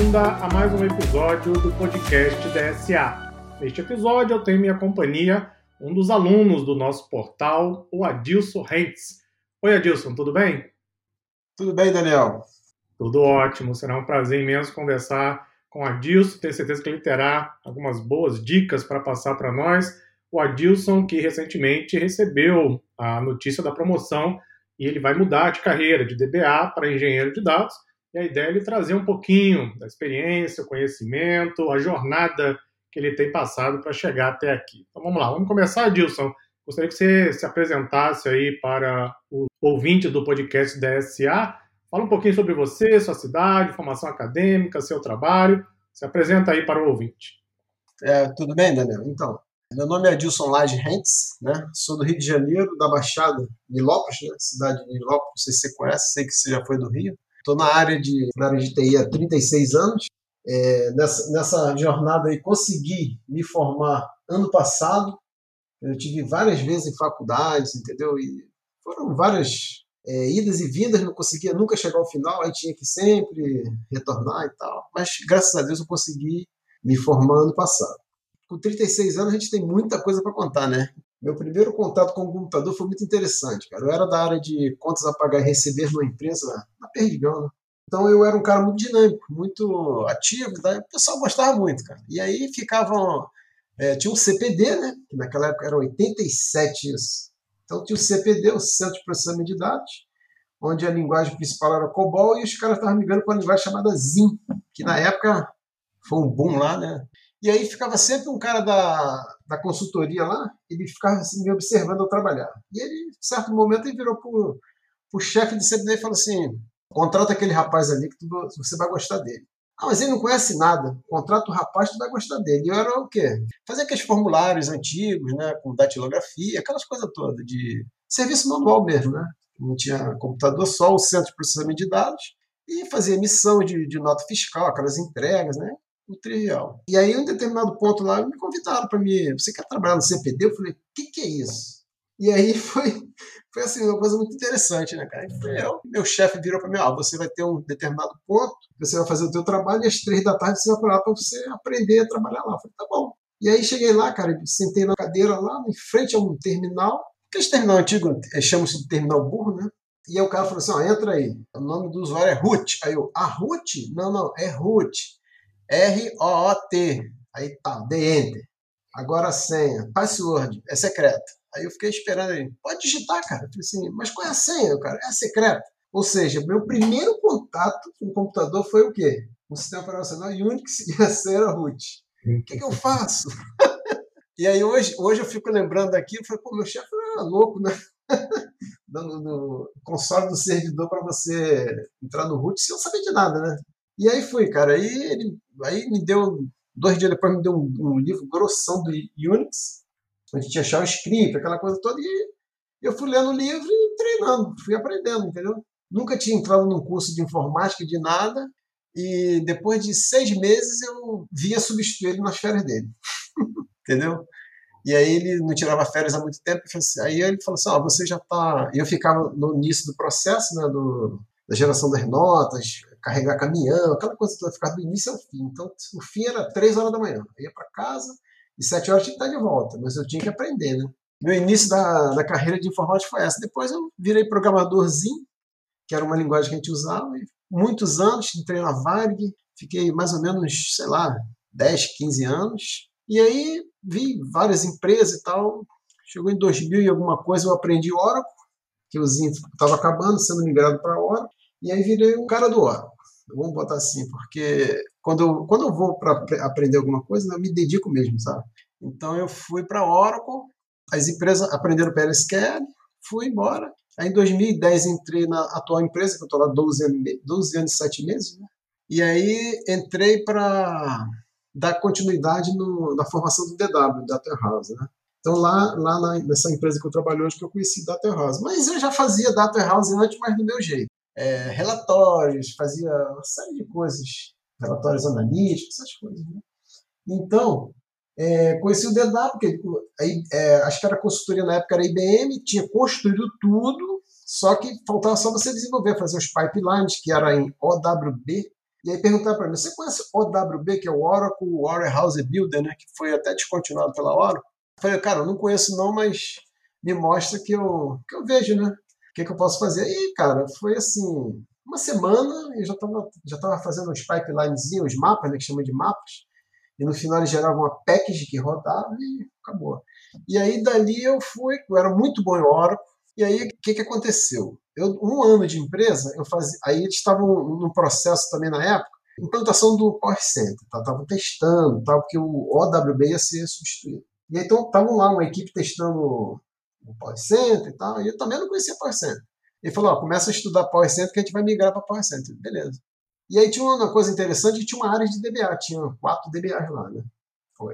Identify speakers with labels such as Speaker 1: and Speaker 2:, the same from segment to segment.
Speaker 1: bem-vinda a mais um episódio do podcast DSA. Neste episódio eu tenho minha companhia um dos alunos do nosso portal, o Adilson Rentes. Oi, Adilson, tudo bem?
Speaker 2: Tudo bem, Daniel?
Speaker 1: Tudo ótimo. Será um prazer imenso conversar com o Adilson. Tenho certeza que ele terá algumas boas dicas para passar para nós. O Adilson, que recentemente recebeu a notícia da promoção e ele vai mudar de carreira de DBA para engenheiro de dados. E a ideia é ele trazer um pouquinho da experiência, o conhecimento, a jornada que ele tem passado para chegar até aqui. Então vamos lá, vamos começar, Adilson. Gostaria que você se apresentasse aí para o ouvinte do podcast DSA. Fala um pouquinho sobre você, sua cidade, formação acadêmica, seu trabalho. Se apresenta aí para o ouvinte.
Speaker 2: É, tudo bem, Daniel? Então, meu nome é Adilson Lage Rentes, né? Sou do Rio de Janeiro, da Baixada, Nilópolis, né? cidade de Nilópolis, não sei se você conhece, sei que você já foi do Rio. Estou na área de, na área de TI há 36 anos. É, nessa, nessa jornada aí, consegui me formar ano passado. Eu tive várias vezes em faculdades, entendeu? E foram várias é, idas e vindas, não conseguia nunca chegar ao final, aí tinha que sempre retornar e tal. Mas graças a Deus eu consegui me formar ano passado. Com 36 anos a gente tem muita coisa para contar, né? Meu primeiro contato com o computador foi muito interessante, cara. Eu era da área de contas a pagar e receber numa empresa na Perdigão, né? Então eu era um cara muito dinâmico, muito ativo, o pessoal gostava muito, cara. E aí ficavam. É, tinha um CPD, né? Que naquela época era 87 isso. Então tinha o CPD, o Centro de Processamento de Dados, onde a linguagem principal era COBOL e os caras estavam migrando para uma linguagem chamada ZIM, que na época foi um boom lá, né? E aí ficava sempre um cara da, da consultoria lá, ele ficava assim, me observando eu trabalhar. E ele, em certo momento, ele virou para o chefe de CPD e falou assim: Contrata aquele rapaz ali que tu, você vai gostar dele. Ah, mas ele não conhece nada. Contrata o rapaz, tu vai gostar dele. E eu era o quê? Fazer aqueles formulários antigos, né? Com datilografia, aquelas coisas todas, de serviço manual mesmo, né? Não tinha computador, só o centro de processamento de dados. E fazia emissão de, de nota fiscal, aquelas entregas, né? O trivial. E aí, em um determinado ponto lá, me convidaram para me. Você quer trabalhar no CPD? Eu falei, o que, que é isso? E aí foi, foi assim, uma coisa muito interessante, né, cara? Foi eu, meu chefe virou para mim, ah, você vai ter um determinado ponto, você vai fazer o teu trabalho e às três da tarde você vai para lá para você aprender a trabalhar lá. Eu falei, tá bom. E aí cheguei lá, cara, sentei na cadeira lá, em frente a um terminal, aquele terminal antigo, é, chama-se de terminal burro, né? E aí o cara falou assim, ó, entra aí. O nome do usuário é Ruth. Aí eu, a Ruth? Não, não, é Ruth. R-O-O-T. Aí tá, dei enter. Agora a senha, password, é secreta. Aí eu fiquei esperando ele. Pode digitar, cara. Eu falei assim, mas qual é a senha, cara? É secreta. Ou seja, meu primeiro contato com o computador foi o quê? O sistema operacional Unix e a senha era root. O que, que eu faço? e aí hoje, hoje eu fico lembrando daquilo, falei, pô, meu chefe era louco, né? Dando no console do servidor para você entrar no root sem eu saber de nada, né? E aí fui, cara. Aí ele aí me deu, dois dias depois me deu um, um livro grossão do Unix, a gente achar o script, aquela coisa toda, e eu fui lendo o livro e treinando, fui aprendendo, entendeu? Nunca tinha entrado num curso de informática, de nada, e depois de seis meses eu vinha substituir ele nas férias dele, entendeu? E aí ele não tirava férias há muito tempo, assim, aí ele falou assim, ó, oh, você já está... Eu ficava no início do processo, né, do, da geração das notas, carregar caminhão, aquela coisa toda, ficava do início ao fim. Então, o fim era três horas da manhã. Eu ia para casa, e sete horas tinha que estar de volta, mas eu tinha que aprender, né? Meu início da, da carreira de informática foi essa. Depois eu virei programadorzinho, que era uma linguagem que a gente usava, e muitos anos, entrei na Varg, fiquei mais ou menos, sei lá, 10, 15 anos. E aí vi várias empresas e tal. Chegou em 2000 e alguma coisa eu aprendi Oracle, que Zinho estava acabando, sendo migrado para Oracle. E aí virei um cara do Oracle. Vamos botar assim, porque quando eu, quando eu vou para aprender alguma coisa, eu me dedico mesmo, sabe? Então eu fui para Oracle, as empresas aprenderam PLSQL, fui embora. Aí em 2010 entrei na atual empresa, que eu estou lá 12 anos, 12 anos e 7 meses, né? E aí entrei para dar continuidade no, na formação do DW, Data House, né? Então lá, lá na, nessa empresa que eu trabalho hoje que eu conheci Data House. Mas eu já fazia Data House antes, mas do meu jeito. É, relatórios, fazia uma série de coisas relatórios analíticos, essas coisas. Né? Então, é, conheci o DW, porque é, acho que era consultoria na época, era IBM, tinha construído tudo, só que faltava só você desenvolver, fazer os pipelines, que era em OWB, E aí perguntaram para mim, você conhece o OWB, que é o Oracle Warehouse Builder, né? Que foi até descontinuado pela Oracle. Eu falei, cara, eu não conheço não, mas me mostra que eu, que eu vejo, né? O que, que eu posso fazer? E, cara, foi assim, uma semana eu já estava já tava fazendo uns pipelinezinhos, uns mapas, né, que chama de mapas, e no final ele gerava uma package que rodava e acabou. E aí dali eu fui, eu era muito bom em Oracle, e aí o que, que aconteceu? Eu, um ano de empresa, eu fazia, aí eles estavam num processo também na época, implantação do Power Center, estavam tá, testando, tá, porque o OWB ia ser substituído. E aí, então estavam lá uma equipe testando o Power Center e tal, e eu também não conhecia Power Center. Ele falou, começa a estudar Power Center que a gente vai migrar para Power Center. Beleza. E aí tinha uma coisa interessante, tinha uma área de DBA, tinha quatro DBAs lá, né?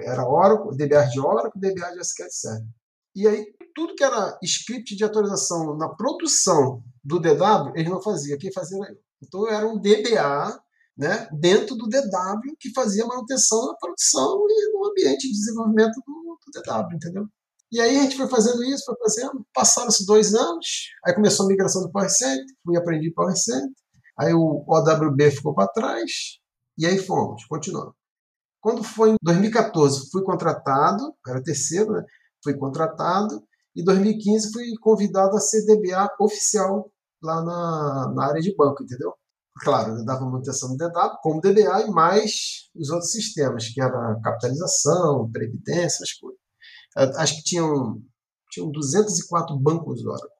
Speaker 2: Era Oracle, DBA de Oracle, DBA de SQL Server. E aí tudo que era script de atualização na produção do DW, eles não faziam, quem fazia era eu. Então era um DBA né, dentro do DW que fazia manutenção na produção e no ambiente de desenvolvimento do, do DW, entendeu? E aí a gente foi fazendo isso, foi fazendo, passaram-se dois anos, aí começou a migração do PowerCenter, fui aprender PowerCenter, aí o OWB ficou para trás, e aí fomos, continuando. Quando foi em 2014, fui contratado, era terceiro, né? Fui contratado, e em 2015 fui convidado a ser DBA oficial lá na, na área de banco, entendeu? Claro, eu dava manutenção do DW como DBA e mais os outros sistemas, que era capitalização, previdência, as coisas. Acho que tinham, tinham 204 bancos do Oracle.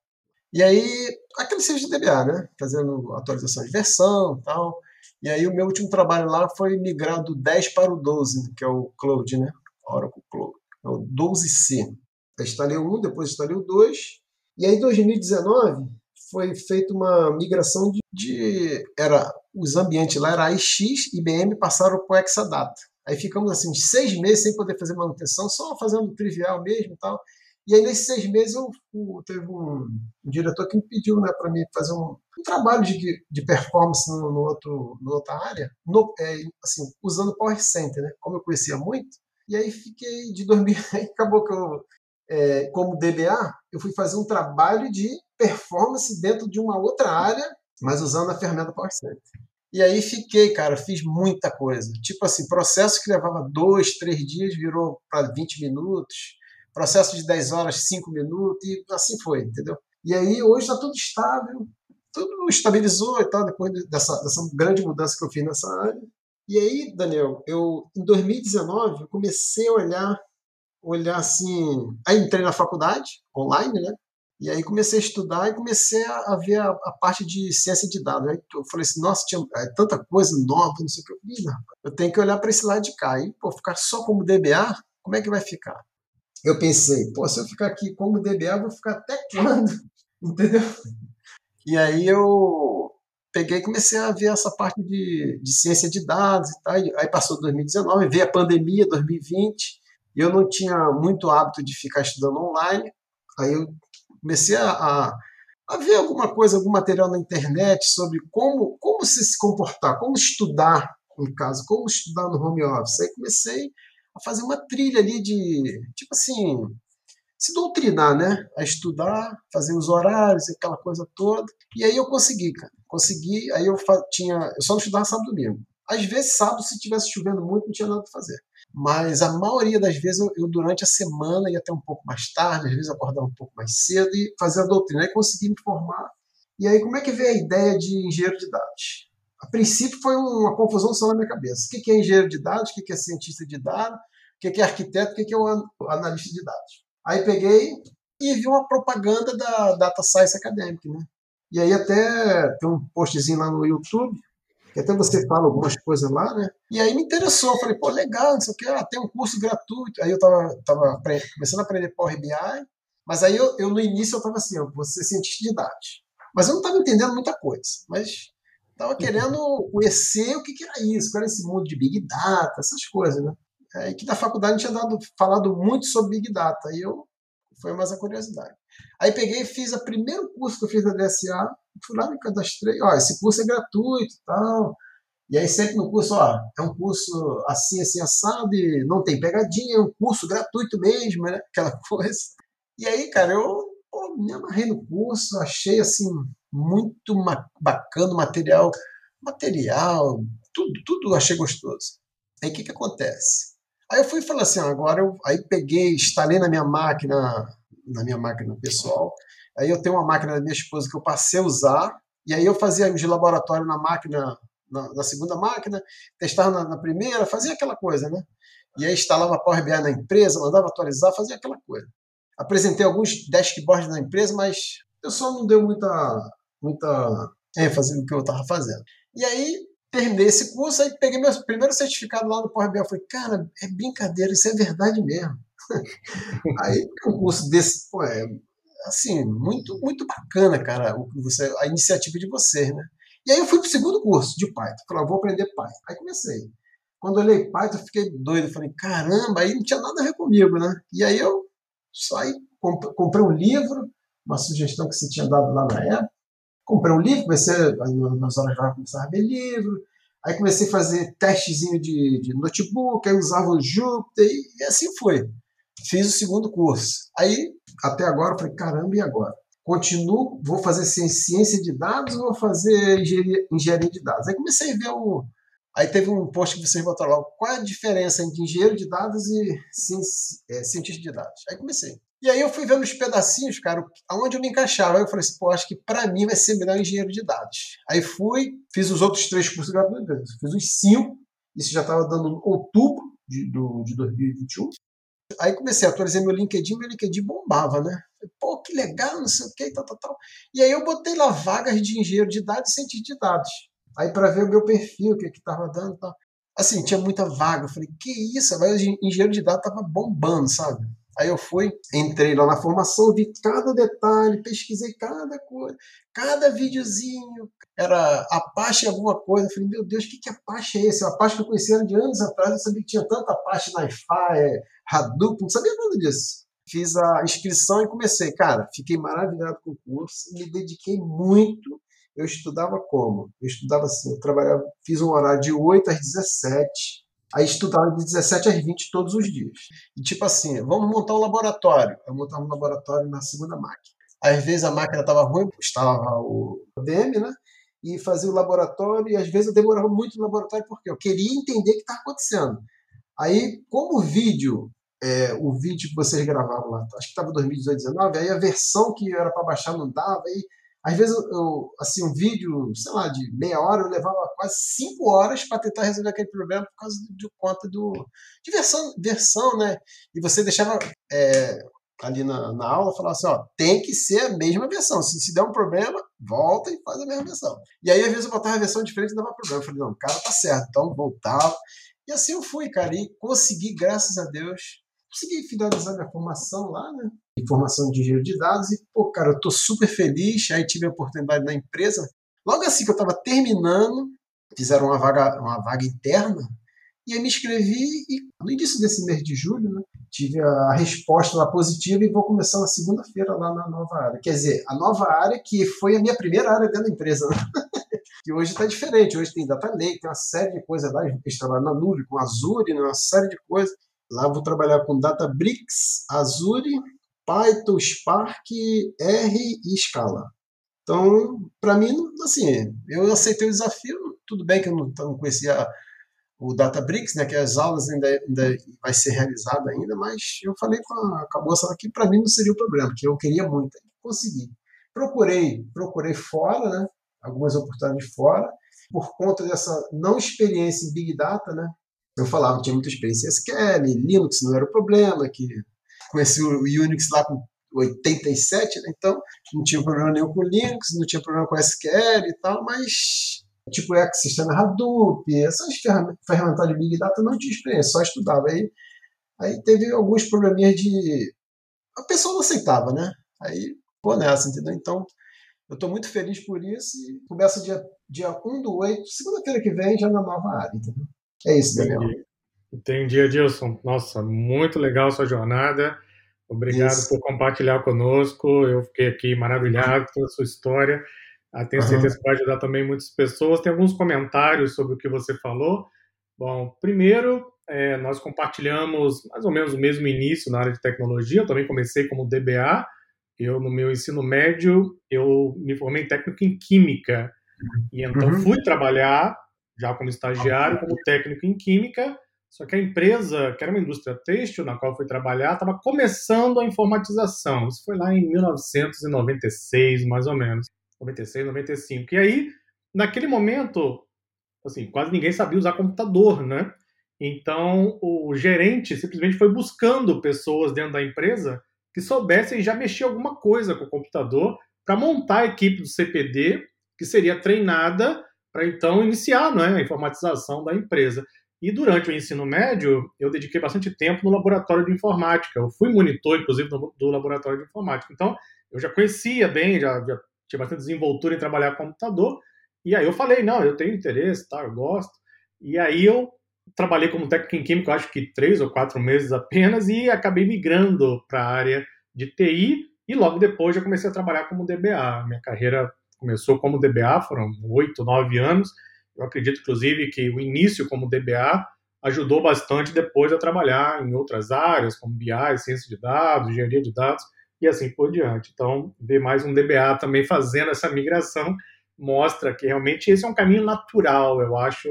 Speaker 2: E aí, aquele seja de DBA, né? Fazendo atualização de versão e tal. E aí, o meu último trabalho lá foi migrar do 10 para o 12, que é o Cloud, né? Oracle Cloud. É o 12C. Eu instalei o 1, depois instalei o 2. E aí, em 2019, foi feita uma migração de, de, era os ambientes lá era AIX, IBM passaram para o Exadata. Aí ficamos assim uns seis meses sem poder fazer manutenção, só fazendo trivial mesmo e tal. E aí, nesses seis meses, eu, eu teve um, um, diretor que me pediu né, para mim fazer um, um trabalho de, de performance no, no outro, no outra área, no, é, assim, usando o Power Center, né, como eu conhecia muito. E aí fiquei de 2000, aí acabou que eu, é, como DBA, eu fui fazer um trabalho de performance dentro de uma outra área, mas usando a ferramenta Power Center. E aí fiquei, cara, fiz muita coisa. Tipo assim, processo que levava dois, três dias virou para 20 minutos, processo de 10 horas, 5 minutos, e assim foi, entendeu? E aí hoje está tudo estável, tudo estabilizou e tal, depois dessa, dessa grande mudança que eu fiz nessa área. E aí, Daniel, eu em 2019 eu comecei a olhar, olhar assim, aí entrei na faculdade online, né? E aí comecei a estudar e comecei a, ver a, a, parte de ciência de dados. Aí eu falei assim, nossa, tinha é, tanta coisa nova, não sei o que. Eu falei, não, eu tenho que olhar para esse lado de cá. E, pô, ficar só como DBA, como é que vai ficar? Eu pensei, pô, se eu ficar aqui como DBA, vou ficar até quando? Entendeu? E aí eu peguei e comecei a ver essa parte de, de ciência de dados e tal. Aí passou 2019, veio a pandemia, 2020, e eu não tinha muito hábito de ficar estudando online. Aí eu comecei a, a, a, ver alguma coisa, algum material na internet sobre como, como se, comportar, como estudar, no caso, como estudar no home office. Aí comecei a fazer uma trilha ali de, tipo assim, se doutrinar, né? A estudar, fazer os horários, aquela coisa toda. E aí eu consegui, cara. Consegui, aí eu tinha. Eu só não estudava sábado e domingo. Às vezes, sábado, se tivesse chovendo muito, não tinha nada para fazer. Mas a maioria das vezes eu, eu, durante a semana ia até um pouco mais tarde, às vezes acordava um pouco mais cedo e fazia a doutrina. Aí consegui me formar. E aí, como é que veio a ideia de engenheiro de dados? A princípio foi uma confusão só na minha cabeça. O que é engenheiro de dados? O que é cientista de dados? O que é arquiteto? O que é o analista de dados? Aí peguei e vi uma propaganda da Data Science Academic, né? E aí até tem um postzinho lá no YouTube que até você fala algumas coisas lá, né? E aí me interessou, eu falei, pô, legal, não sei o que, ah, tem um curso gratuito. Aí eu tava, tava começando a aprender Power BI, mas aí eu, eu no início eu tava assim, ó, vou ser cientista de dados. Mas eu não tava entendendo muita coisa, mas tava querendo conhecer o que, que era isso, qual era esse mundo de Big Data, essas coisas, né? É, que na faculdade tinha dado, falado muito sobre Big Data, aí eu foi mais a curiosidade. Aí peguei e fiz o primeiro curso que eu fiz da DSA, fui lá me cadastrei, ó, esse curso é gratuito e tal. E aí sempre no curso, ó, é um curso assim, assim, assado, e não tem pegadinha, é um curso gratuito mesmo, né? Aquela coisa. E aí, cara, eu pô, me amarrei no curso, achei assim muito bacana o material, material, tudo, tudo achei gostoso. Aí o que, que acontece? Aí eu fui e falei assim, agora eu aí peguei, instalei na minha máquina, na minha máquina pessoal. Aí eu tenho uma máquina da minha esposa que eu passei a usar, e aí eu fazia de laboratório na máquina, na, na segunda máquina, testava na, na, primeira, fazia aquela coisa, né? E aí instalava Power BI na empresa, mandava atualizar, fazia aquela coisa. Apresentei alguns dashboards na empresa, mas o pessoal não deu muita, muita ênfase no que eu estava fazendo. E aí terminei esse curso, aí peguei meu primeiro certificado lá no Power BI. Falei, cara, é brincadeira, isso é verdade mesmo. aí um curso desse, pô, é assim, muito, muito bacana, cara, o, você, a iniciativa de vocês, né? E aí eu fui pro segundo curso de Python. Falei, vou aprender Python. Aí comecei. Quando eu olhei Python, eu fiquei doido. Falei, caramba, aí não tinha nada a ver comigo, né? E aí eu saí, comprei um livro, uma sugestão que você tinha dado lá na época. Comprei um livro, comecei, nas horas vagas, começar a ver livro. Aí comecei a fazer testezinho de, de notebook, aí usava o Jupyter, e, e assim foi. Fiz o segundo curso. Aí, até agora, eu falei, caramba, e agora? Continuo, vou fazer ciência de dados ou vou fazer engenharia, engenharia de dados? Aí comecei a ver o, Aí teve um post que vocês botaram lá, qual é a diferença entre engenheiro de dados e é, cientista de dados? Aí comecei. E aí eu fui vendo os pedacinhos, cara, aonde eu me encaixava. Aí eu falei assim, pô, acho que para mim vai ser melhor engenheiro de dados. Aí fui, fiz os outros três cursos gratuitos, fiz os cinco, isso já estava dando outubro de, do, de 2021. Aí comecei a atualizar meu LinkedIn, meu LinkedIn bombava, né? Pô, que legal, não sei o que, tal, tal, tal. E aí eu botei lá vagas de engenheiro de dados e cientista de dados. Aí para ver o meu perfil, o que estava dando tal. Assim, tinha muita vaga. Eu falei, que isso? Mas engenheiro de dados estava bombando, sabe? Aí eu fui, entrei lá na formação, vi cada detalhe, pesquisei cada coisa, cada videozinho. Era Apache alguma coisa. Eu falei, meu Deus, o que, que Apache é esse? O Apache que eu conhecia de anos atrás, eu sabia que tinha tanta Apache na Wi-Fi, Hadoop, não sabia nada disso. Fiz a inscrição e comecei. Cara, fiquei maravilhado com o curso, me dediquei muito eu estudava como? Eu estudava assim, eu trabalhava, fiz um horário de 8 às 17, aí estudava de 17 às 20 todos os dias. E tipo assim, vamos montar um laboratório. Eu montava um laboratório na segunda máquina. Às vezes a máquina estava ruim, estava o DM, né? E fazia o laboratório, e às vezes eu demorava muito no laboratório porque eu queria entender o que estava acontecendo. Aí, como o vídeo, é, o vídeo que vocês gravavam lá, acho que estava 2018, 2019, aí a versão que era para baixar não dava, aí às vezes, eu, assim, um vídeo, sei lá, de meia hora, eu levava quase cinco horas para tentar resolver aquele problema por causa de conta do, de versão, versão, né? E você deixava é, ali na, na aula, falava assim, ó, tem que ser a mesma versão. Se, se der um problema, volta e faz a mesma versão. E aí, às vezes, eu botava a versão diferente e dava problema. Eu falei, não, o cara tá certo. Então, voltava. E assim eu fui, cara, e consegui, graças a Deus, consegui finalizar minha formação lá, né? Informação de engenheiro de dados e, pô, cara, eu tô super feliz. Aí tive a oportunidade na empresa. Logo assim que eu estava terminando, fizeram uma vaga, uma vaga interna e aí me inscrevi e no início desse mês de julho, né, tive a resposta lá positiva e vou começar na segunda-feira lá na nova área. Quer dizer, a nova área que foi a minha primeira área dentro da empresa. Né? que hoje está diferente. Hoje tem Data Lake, tem uma série de coisas lá. Eles trabalham na nuvem, com Azure, né, uma série de coisas. Lá vou trabalhar com Databricks, Azure, Python, Spark, R e Scala. Então, para mim, assim, eu aceitei o desafio. Tudo bem que eu não, não conhecia o Databricks, né, que as aulas ainda, ainda vai ser realizada ainda, mas eu falei com a, com a moça aqui, para mim não seria o problema, porque eu queria muito, consegui. Procurei, procurei fora, né, algumas oportunidades fora, por conta dessa não experiência em Big Data, né, eu falava que tinha muita experiência em SQL, Linux não era o problema, que conheci o Unix lá com 87, né? então não tinha problema nenhum com Linux, não tinha problema com SQL e tal, mas tipo ecossistema Hadoop, essas ferramentas de Big Data não tinha experiência, só estudava. Aí, aí teve alguns probleminhas de. A pessoa não aceitava, né? Aí, pô, nessa, entendeu? Então, eu estou muito feliz por isso e começa dia, dia 1 do 8, segunda-feira que vem, já na nova área, entendeu? É isso, Daniel.
Speaker 1: Entendi, Adilson. Nossa, muito legal sua jornada. Obrigado isso. por compartilhar conosco. Eu fiquei aqui maravilhado com a sua história. Ah, tenho certeza que vai ajudar também muitas pessoas. Tem alguns comentários sobre o que você falou. Bom, primeiro, é, nós compartilhamos mais ou menos o mesmo início na área de tecnologia. Eu também comecei como DBA. Eu, no meu ensino médio, eu me formei técnico em Química. E então uhum. fui trabalhar já como estagiário, como técnico em química, só que a empresa, que era uma indústria têxtil na qual eu fui trabalhar, estava começando a informatização. Isso foi lá em 1996, mais ou menos. 96, 95. E aí, naquele momento, assim, quase ninguém sabia usar computador, né? Então, o gerente simplesmente foi buscando pessoas dentro da empresa que soubessem já mexer alguma coisa com o computador para montar a equipe do CPD, que seria treinada para então iniciar né, a informatização da empresa. E durante o ensino médio, eu dediquei bastante tempo no laboratório de informática. Eu fui monitor, inclusive, do, do laboratório de informática. Então, eu já conhecia bem, já, já tinha bastante desenvoltura em trabalhar com computador. E aí eu falei, não, eu tenho interesse, tá, eu gosto. E aí eu trabalhei como técnico em química, acho que três ou quatro meses apenas, e acabei migrando para a área de TI. E logo depois já comecei a trabalhar como DBA. Minha carreira começou como DBA, foram oito, nove anos eu acredito, inclusive, que o início como DBA ajudou bastante depois a trabalhar em outras áreas, como BI, ciência de dados, engenharia de dados e assim por diante. Então, ver mais um DBA também fazendo essa migração mostra que realmente esse é um caminho natural, eu acho,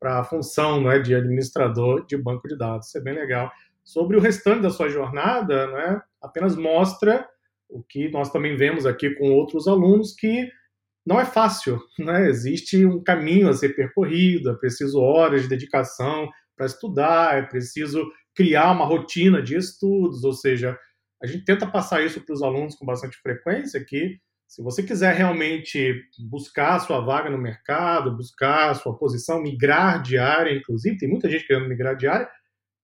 Speaker 1: para a função né, de administrador de banco de dados. Isso é bem legal. Sobre o restante da sua jornada, né, apenas mostra o que nós também vemos aqui com outros alunos, que não é fácil, né? Existe um caminho a ser percorrido, é preciso horas de dedicação para estudar, é preciso criar uma rotina de estudos, ou seja, a gente tenta passar isso para os alunos com bastante frequência que se você quiser realmente buscar a sua vaga no mercado, buscar a sua posição, migrar de área, inclusive, tem muita gente querendo migrar de área,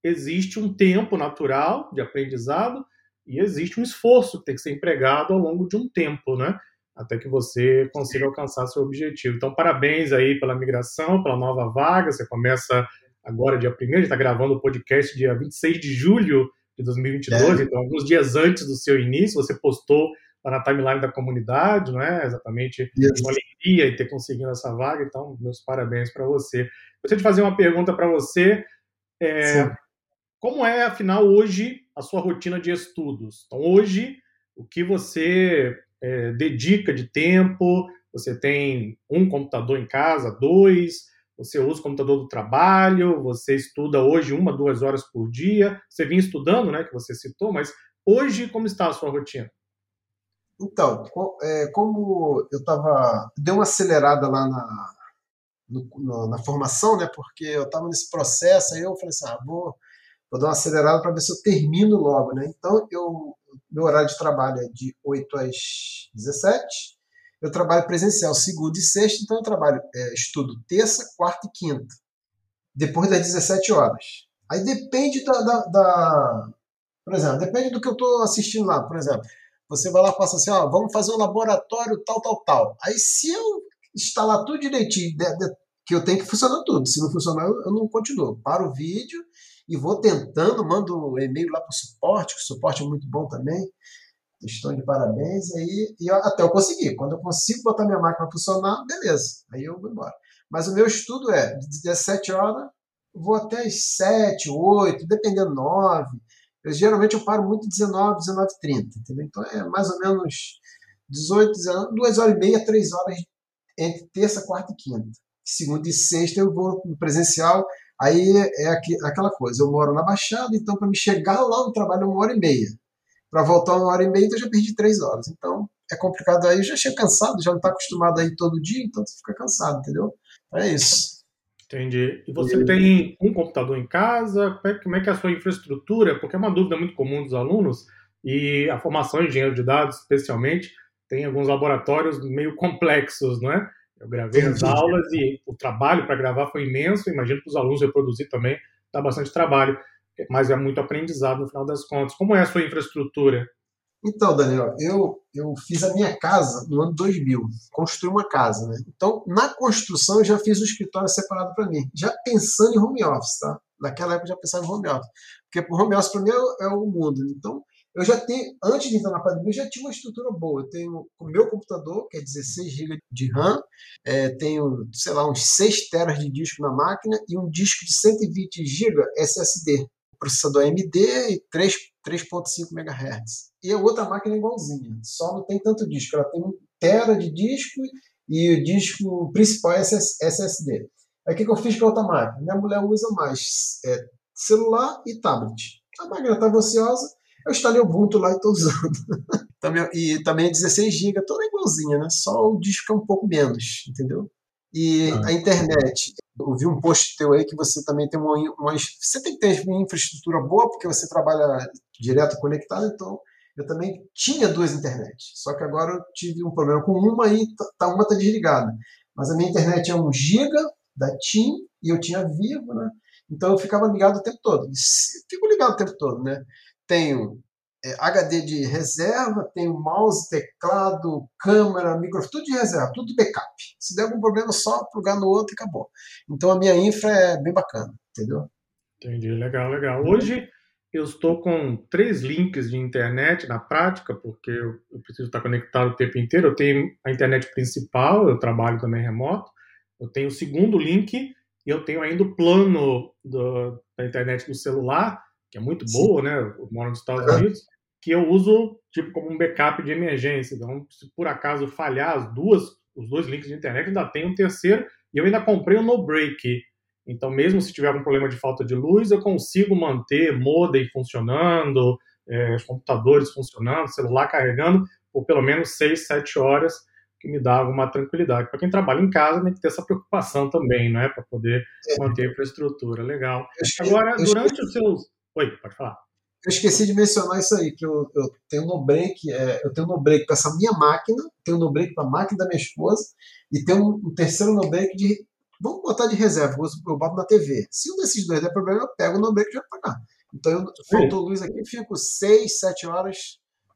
Speaker 1: existe um tempo natural de aprendizado e existe um esforço que tem que ser empregado ao longo de um tempo, né? Até que você consiga alcançar seu objetivo. Então, parabéns aí pela migração, pela nova vaga. Você começa agora, dia 1 a gente está gravando o podcast dia 26 de julho de 2022, é. então, alguns dias antes do seu início, você postou lá na timeline da comunidade, não é? Exatamente, uma alegria em ter conseguido essa vaga. Então, meus parabéns para você. Gostaria de fazer uma pergunta para você. É, como é, afinal, hoje a sua rotina de estudos? Então, hoje, o que você é, dedica de tempo, você tem um computador em casa, dois, você usa o computador do trabalho, você estuda hoje uma, duas horas por dia, você vinha estudando, né, que você citou, mas hoje como está a sua rotina?
Speaker 2: Então, é, como eu estava, deu uma acelerada lá na, no, na formação, né, porque eu estava nesse processo, aí eu falei assim, ah, vou, vou dar uma acelerada para ver se eu termino logo, né, então eu meu horário de trabalho é de 8 às 17. Eu trabalho presencial segunda e sexta, então eu trabalho, é, estudo terça, quarta e quinta, depois das 17 horas. Aí depende da, da, da por exemplo, depende do que eu estou assistindo lá. Por exemplo, você vai lá e passa assim, ó, vamos fazer um laboratório tal, tal, tal. Aí se eu instalar tudo direitinho, de, de, que eu tenho que funcionar tudo. Se não funcionar, eu, eu não continuo. Paro o vídeo e vou tentando, mando e-mail lá para o suporte, que o suporte é muito bom também. Estão de parabéns aí, e até eu conseguir. Quando eu consigo botar minha máquina para funcionar, beleza, aí eu vou embora. Mas o meu estudo é de 17 horas, vou até as 7, 8, dependendo 9. Eu, geralmente eu paro muito 19, 19 30, entendeu? Então é mais ou menos 18, 19, 2 horas e meia, 3 horas entre terça, quarta e quinta. Segunda e sexta eu vou no presencial Aí é aquela coisa, eu moro na Baixada, então para me chegar lá no trabalho é uma hora e meia. Para voltar uma hora e meia, então eu já perdi três horas. Então é complicado aí, eu já chego cansado, já não está acostumado aí todo dia, então você fica cansado, entendeu? É isso.
Speaker 1: Entendi. E você e... tem um computador em casa? Como é que é a sua infraestrutura? Porque é uma dúvida muito comum dos alunos, e a formação em engenheiro de dados, especialmente, tem alguns laboratórios meio complexos, não é? Eu gravei as aulas e o trabalho para gravar foi imenso. Imagino que os alunos reproduzir também dá bastante trabalho, mas é muito aprendizado no final das contas. Como é a sua infraestrutura?
Speaker 2: Então, Daniel, eu, eu fiz a minha casa no ano 2000, construí uma casa, né? Então, na construção, eu já fiz um escritório separado para mim, já pensando em home office, tá? Naquela época eu já pensava em home office, porque o home office para mim é, é o mundo. Então, eu já tenho, antes de entrar na pandemia, eu já tinha uma estrutura boa. Eu tenho o meu computador, que é 16 GB de RAM, é, tenho, sei lá, uns 6 teras de disco na máquina e um disco de 120 GB SSD. Processador AMD e 3.5 MHz. E a outra máquina é igualzinha, só não tem tanto disco. Ela tem um tera de disco e o disco principal é SSD. Aí o que, que eu fiz com a outra máquina? Minha mulher usa mais é, celular e tablet. A máquina estava ociosa, eu instalei o Ubuntu lá e estou usando. também, e também é 16 GB, toda igualzinha, né? Só o disco é um pouco menos, entendeu? E ah. a internet, eu vi um post teu aí que você também tem uma, uma, Você tem que ter uma infraestrutura boa, porque você trabalha direto conectado, então eu também tinha duas internets. Só que agora eu tive um problema com uma e tá, uma está desligada. Mas a minha internet é um giga da TIM e eu tinha Vivo, né? Então eu ficava ligado o tempo todo. Fico ligado o tempo todo, né? Tenho é, HD de reserva, tenho mouse, teclado, câmera, microfone, tudo de reserva, tudo de backup. Se der algum problema, só plugar no outro e acabou. Então a minha infra é bem bacana, entendeu?
Speaker 1: Entendi, legal, legal. Hoje eu estou com três links de internet na prática, porque eu, eu preciso estar conectado o tempo inteiro. Eu tenho a internet principal, eu trabalho também remoto. Eu tenho o segundo link eu tenho ainda o plano do, da internet do celular, que é muito Sim. boa, né? Eu moro nos Estados Unidos, que eu uso tipo como um backup de emergência. Então, se por acaso falhar as duas, os dois links de internet, ainda tem um terceiro e eu ainda comprei um no break então, mesmo se tiver algum problema de falta de luz, eu consigo manter modem funcionando, é, os computadores funcionando, celular carregando por pelo menos 6, 7 horas, que me dá alguma tranquilidade. Para quem trabalha em casa, tem que ter essa preocupação também, né, para poder é. manter a infraestrutura. Legal. Agora, durante os seus. Oi, pode falar.
Speaker 2: Eu esqueci de mencionar isso aí, que eu, eu tenho no break, é, eu tenho no break para essa minha máquina, tenho no break para a máquina da minha esposa, e tenho um, um terceiro no break de Vamos botar de reserva, eu boto na TV. Se um desses dois der problema, eu pego no break e já pagar. Então, eu, faltou luz aqui, fico 6, 7 horas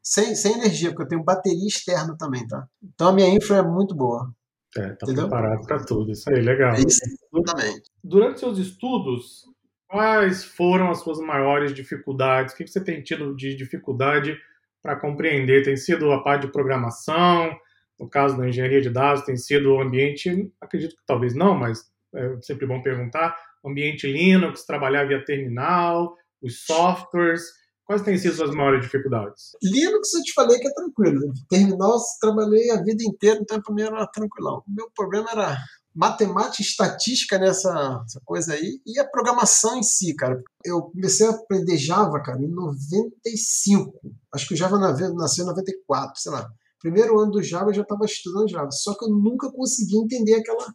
Speaker 2: sem, sem energia, porque eu tenho bateria externa também, tá? Então, a minha infra é muito boa.
Speaker 1: É, tá Entendeu? preparado para tudo. Isso aí, legal. É
Speaker 2: isso, exatamente.
Speaker 1: Durante seus estudos, quais foram as suas maiores dificuldades? O que você tem tido de dificuldade para compreender? Tem sido a parte de programação? no caso da engenharia de dados, tem sido o ambiente, acredito que talvez não, mas é sempre bom perguntar, ambiente Linux, trabalhar via terminal, os softwares, quais têm sido as maiores dificuldades?
Speaker 2: Linux eu te falei que é tranquilo, terminal trabalhei a vida inteira, então para mim era tranquilão. O meu problema era matemática estatística nessa coisa aí e a programação em si, cara. Eu comecei a aprender Java, cara, em 95. Acho que o Java nasceu em 94, sei lá. Primeiro ano do Java eu já estava estudando Java, só que eu nunca consegui entender aquela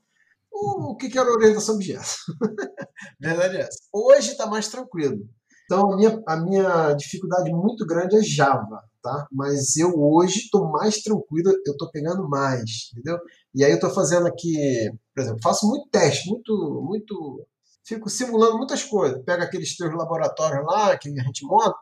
Speaker 2: o, o que, que era orientação objeto. Verdade é essa. Hoje está mais tranquilo. Então a minha, a minha dificuldade muito grande é Java, tá? Mas eu hoje estou mais tranquilo, eu estou pegando mais, entendeu? E aí eu estou fazendo aqui, por exemplo, faço muito teste, muito, muito, fico simulando muitas coisas. Pego aqueles teus laboratórios lá que a gente monta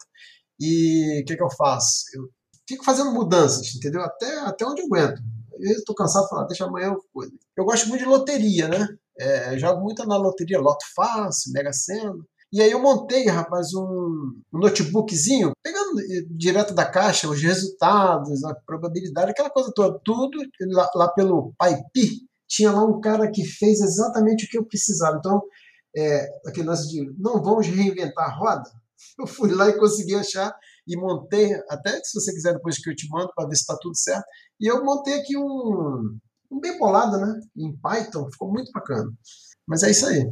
Speaker 2: e o que, que eu faço? Eu fico fazendo mudanças, entendeu? Até, até onde eu aguento. Eu estou cansado de falar, deixa amanhã eu coisa. Eu gosto muito de loteria, né? É, jogo muito na loteria, Loto Fácil, Mega Sena. E aí eu montei, rapaz, um, notebookzinho, pegando direto da caixa os resultados, a probabilidade, aquela coisa toda, tudo lá, lá pelo PyPi. Tinha lá um cara que fez exatamente o que eu precisava. Então, é, aquele lance de não vamos reinventar a roda. Eu fui lá e consegui achar e montei, até se você quiser depois que eu te mando para ver se está tudo certo, e eu montei aqui um, um bem bolado, né, em Python, ficou muito bacana. Mas é isso aí.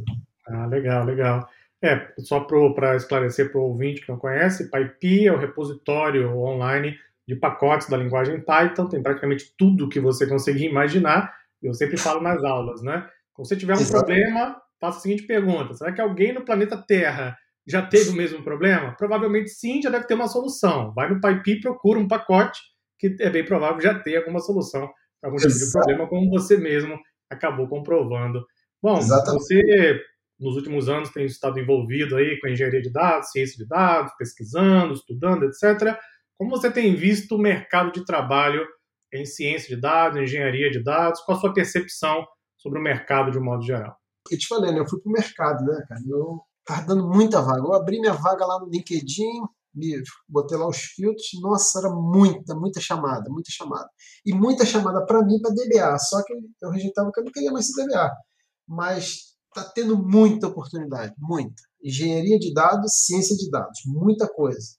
Speaker 1: Ah, legal, legal. É, só para esclarecer para o ouvinte que não conhece, PyPy é o repositório online de pacotes da linguagem Python, tem praticamente tudo que você conseguir imaginar, eu sempre falo nas aulas, né? Se você tiver um Exato. problema, faça a seguinte pergunta: será que alguém no planeta Terra já teve o mesmo problema? Provavelmente sim, já deve ter uma solução. Vai no PyPy, procura um pacote que é bem provável já ter alguma solução para algum tipo de problema, como você mesmo acabou comprovando. Bom, Exatamente. você nos últimos anos tem estado envolvido aí com engenharia de dados, ciência de dados, pesquisando, estudando, etc. Como você tem visto o mercado de trabalho em ciência de dados, engenharia de dados? Qual a sua percepção sobre o mercado de um modo geral?
Speaker 2: Eu te falei, né? Eu fui para o mercado, né, cara? Eu dando muita vaga. Eu abri minha vaga lá no LinkedIn, botei lá os filtros, nossa, era muita, muita chamada, muita chamada. E muita chamada para mim para DBA, só que eu rejeitava que eu não queria mais ser DBA. Mas tá tendo muita oportunidade, muita. Engenharia de dados, ciência de dados, muita coisa.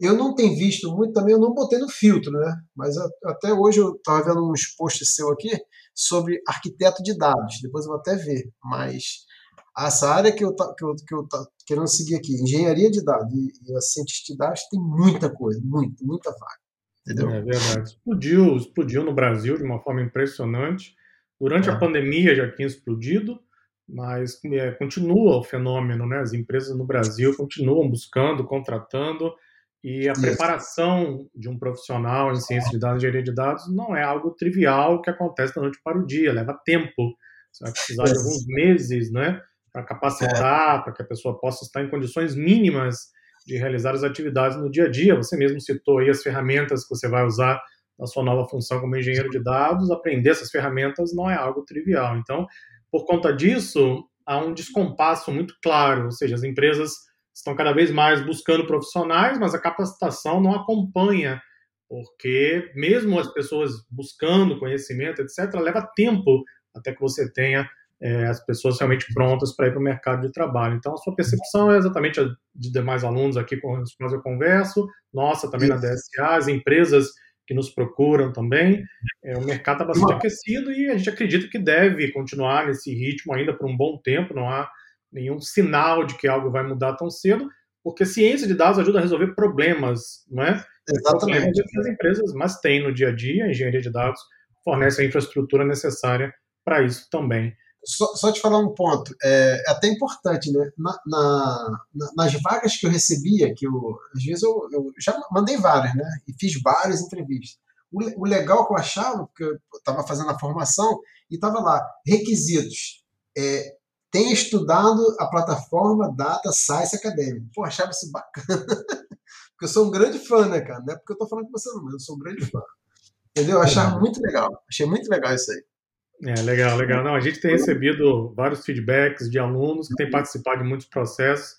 Speaker 2: Eu não tenho visto muito também, eu não botei no filtro, né? Mas até hoje eu estava vendo uns posts seu aqui sobre arquiteto de dados. Depois eu vou até ver, mas essa área que eu tô, que eu, que eu querendo seguir aqui, engenharia de dados e, e a cientista de dados, tem muita coisa, muito, muita vaga. Entendeu?
Speaker 1: É verdade. Explodiu, explodiu no Brasil de uma forma impressionante. Durante é. a pandemia já tinha explodido, mas é, continua o fenômeno, né? As empresas no Brasil continuam buscando, contratando, e a Isso. preparação de um profissional em ciência de dados e engenharia de dados não é algo trivial que acontece da noite para o dia, leva tempo. Você vai precisar de alguns meses, né? para capacitar, é. para que a pessoa possa estar em condições mínimas de realizar as atividades no dia a dia. Você mesmo citou aí as ferramentas que você vai usar na sua nova função como engenheiro de dados. Aprender essas ferramentas não é algo trivial. Então, por conta disso, há um descompasso muito claro, ou seja, as empresas estão cada vez mais buscando profissionais, mas a capacitação não acompanha, porque mesmo as pessoas buscando conhecimento, etc., leva tempo até que você tenha é, as pessoas realmente prontas para ir para o mercado de trabalho. Então, a sua percepção é exatamente a de demais alunos aqui com os quais eu converso, nossa também Isso. na DSA, as empresas que nos procuram também. É, o mercado está bastante aquecido e a gente acredita que deve continuar nesse ritmo ainda por um bom tempo, não há nenhum sinal de que algo vai mudar tão cedo, porque ciência de dados ajuda a resolver problemas, não é?
Speaker 2: Exatamente. Problemas
Speaker 1: que as empresas mas têm no dia a dia, a engenharia de dados fornece a infraestrutura necessária para isso também.
Speaker 2: Só, só, te falar um ponto, é, é até importante, né? Na, na, nas vagas que eu recebia, que eu, às vezes eu, eu já mandei várias, né? E fiz várias entrevistas. O, o legal que eu achava, porque eu estava fazendo a formação, e estava lá, requisitos. É, tem estudado a plataforma Data Science Academy. Pô, achava isso bacana. porque eu sou um grande fã, né, cara? Não é porque eu estou falando com você, não, mas eu sou um grande fã. Entendeu? Eu achava muito legal. Achei muito legal isso aí.
Speaker 1: É, legal, legal. Não, a gente tem recebido vários feedbacks de alunos que têm participado de muitos processos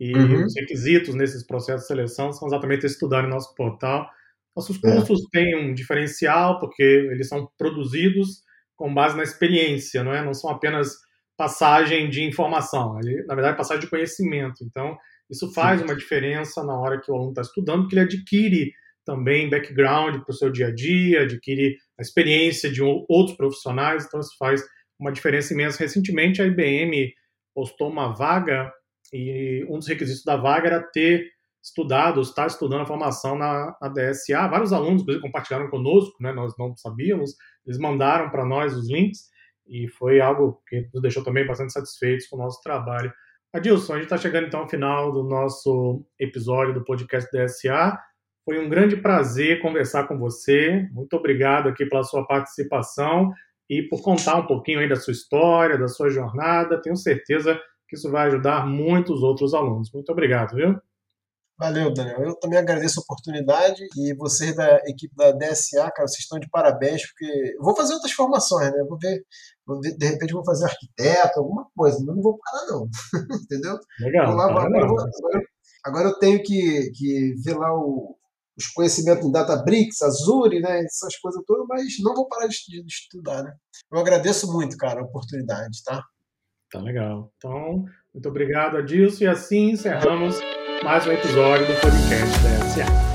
Speaker 1: e uhum. os requisitos nesses processos de seleção são exatamente estudar no nosso portal. Nossos é. cursos é. têm um diferencial porque eles são produzidos com base na experiência, não é? Não são apenas passagem de informação, ele, na verdade, passagem de conhecimento. Então, isso faz uma diferença na hora que o aluno está estudando, porque ele adquire também background para o seu dia a dia, adquire a experiência de outros profissionais, então isso faz uma diferença imensa. Recentemente a IBM postou uma vaga e um dos requisitos da vaga era ter estudado, estar estudando a formação na, na DSA. Vários alunos, inclusive, compartilharam conosco, né? nós não sabíamos, eles mandaram para nós os links e foi algo que nos deixou também bastante satisfeitos com o nosso trabalho. Adilson, a gente está chegando então ao final do nosso episódio do podcast DSA. Foi um grande prazer conversar com você. Muito obrigado aqui pela sua participação e por contar um pouquinho aí da sua história, da sua jornada. Tenho certeza que isso vai ajudar muitos outros alunos. Muito obrigado, viu?
Speaker 2: Valeu, Daniel. Eu também agradeço a oportunidade e vocês da equipe da DSA, cara, vocês estão de parabéns, porque eu vou fazer outras formações, né? Vou ver, vou ver de repente vou fazer arquiteto, alguma coisa, mas não vou parar, não. Entendeu?
Speaker 1: Legal.
Speaker 2: Lá, agora, agora, agora, eu tenho que, que ver lá o, os conhecimentos em Databricks, Azure, né, essas coisas todas, mas não vou parar de, de, estudar, né? Eu agradeço muito, cara, a oportunidade, tá?
Speaker 1: Tá legal. Então, muito obrigado, Adilson, e assim encerramos mais um episódio do podcast da SA.